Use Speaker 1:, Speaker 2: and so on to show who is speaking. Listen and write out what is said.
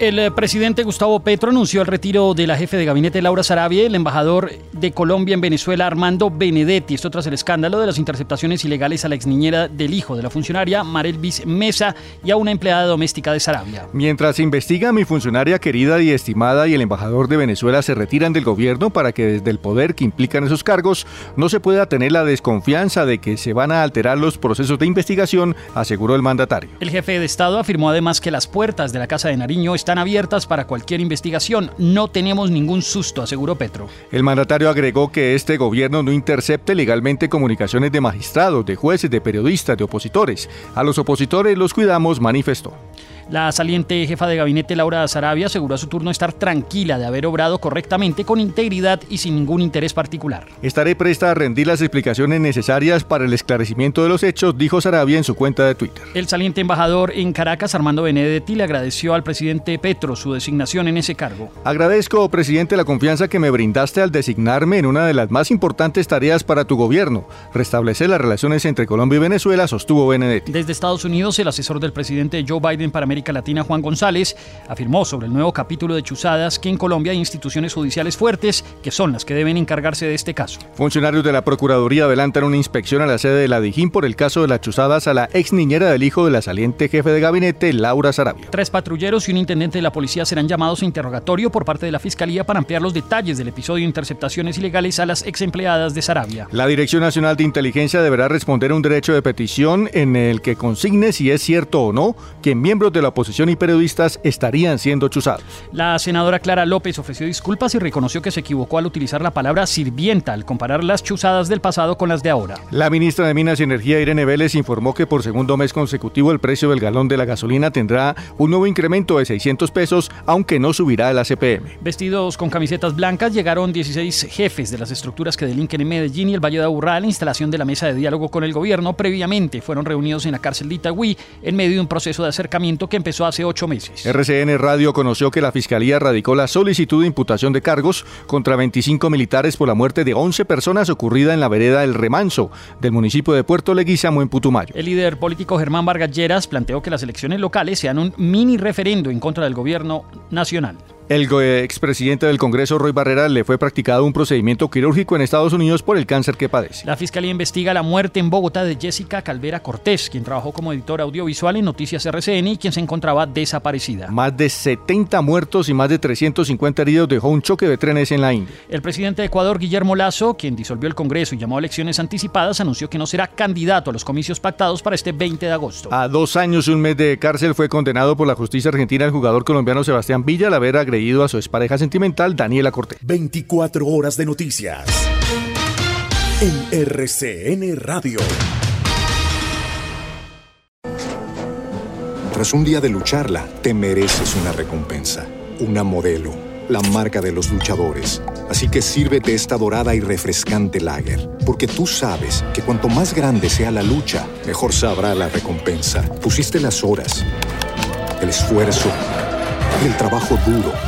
Speaker 1: El eh, presidente Gustavo Petro anunció el retiro de la jefe de gabinete Laura Sarabia y el embajador de Colombia en Venezuela Armando Benedetti. Esto tras el escándalo de las interceptaciones ilegales a la exniñera del hijo de la funcionaria Marelvis Mesa y a una empleada doméstica de Sarabia.
Speaker 2: Mientras se investiga, mi funcionaria querida y estimada y el embajador de Venezuela se retiran del gobierno para que desde el poder que implican esos cargos no se pueda tener la desconfianza de que se van a alterar los procesos de investigación, aseguró el mandatario.
Speaker 1: El jefe de Estado afirmó además que las puertas de la Casa de Nariño están abiertas para cualquier investigación. No tenemos ningún susto, aseguró Petro.
Speaker 2: El mandatario agregó que este gobierno no intercepte legalmente comunicaciones de magistrados, de jueces, de periodistas, de opositores. A los opositores los cuidamos, manifestó.
Speaker 1: La saliente jefa de gabinete Laura Sarabia aseguró a su turno estar tranquila de haber obrado correctamente, con integridad y sin ningún interés particular.
Speaker 2: Estaré presta a rendir las explicaciones necesarias para el esclarecimiento de los hechos, dijo Sarabia en su cuenta de Twitter.
Speaker 1: El saliente embajador en Caracas, Armando Benedetti, le agradeció al presidente Petro su designación en ese cargo.
Speaker 2: Agradezco, presidente, la confianza que me brindaste al designarme en una de las más importantes tareas para tu gobierno, restablecer las relaciones entre Colombia y Venezuela, sostuvo Benedetti.
Speaker 1: Desde Estados Unidos, el asesor del presidente Joe Biden para América Latina, Juan González, afirmó sobre el nuevo capítulo de Chuzadas que en Colombia hay instituciones judiciales fuertes que son las que deben encargarse de este caso.
Speaker 2: Funcionarios de la Procuraduría adelantan una inspección a la sede de la Dijín por el caso de las chuzadas a la ex niñera del hijo de la saliente jefe de gabinete, Laura Sarabia.
Speaker 1: Tres patrulleros y un intendente de la policía serán llamados a interrogatorio por parte de la Fiscalía para ampliar los detalles del episodio de interceptaciones ilegales a las ex empleadas de Sarabia.
Speaker 2: La Dirección Nacional de Inteligencia deberá responder a un derecho de petición en el que consigne si es cierto o no que miembros de la oposición y periodistas estarían siendo chuzados.
Speaker 1: La senadora Clara López ofreció disculpas y reconoció que se equivocó al utilizar la palabra sirvienta al comparar las chuzadas del pasado con las de ahora.
Speaker 2: La ministra de Minas y Energía, Irene Vélez, informó que por segundo mes consecutivo el precio del galón de la gasolina tendrá un nuevo incremento de 600 pesos, aunque no subirá el ACPM.
Speaker 1: Vestidos con camisetas blancas llegaron 16 jefes de las estructuras que delinquen en Medellín y el Valle de Aburrá a la instalación de la mesa de diálogo con el gobierno. Previamente fueron reunidos en la cárcel de Itagüí en medio de un proceso de acercamiento que empezó hace ocho meses.
Speaker 2: RCN Radio conoció que la Fiscalía radicó la solicitud de imputación de cargos contra 25 militares por la muerte de 11 personas ocurrida en la vereda El Remanso del municipio de Puerto Leguízamo en Putumayo.
Speaker 1: El líder político Germán Vargas Lleras planteó que las elecciones locales sean un mini referendo en contra del gobierno nacional.
Speaker 2: El expresidente del Congreso, Roy Barrera, le fue practicado un procedimiento quirúrgico en Estados Unidos por el cáncer que padece.
Speaker 1: La Fiscalía investiga la muerte en Bogotá de Jessica Calvera Cortés, quien trabajó como editora audiovisual en Noticias RCN y quien se encontraba desaparecida.
Speaker 2: Más de 70 muertos y más de 350 heridos dejó un choque de trenes en la India.
Speaker 1: El presidente de Ecuador, Guillermo Lazo, quien disolvió el Congreso y llamó a elecciones anticipadas, anunció que no será candidato a los comicios pactados para este 20 de agosto.
Speaker 2: A dos años y un mes de cárcel fue condenado por la justicia argentina el jugador colombiano Sebastián Villa al haber agredido a su expareja sentimental Daniela Cortés.
Speaker 3: 24 horas de noticias en RCN Radio.
Speaker 4: Tras un día de lucharla, te mereces una recompensa, una modelo, la marca de los luchadores. Así que sírvete esta dorada y refrescante lager, porque tú sabes que cuanto más grande sea la lucha, mejor sabrá la recompensa. Pusiste las horas, el esfuerzo, el trabajo duro.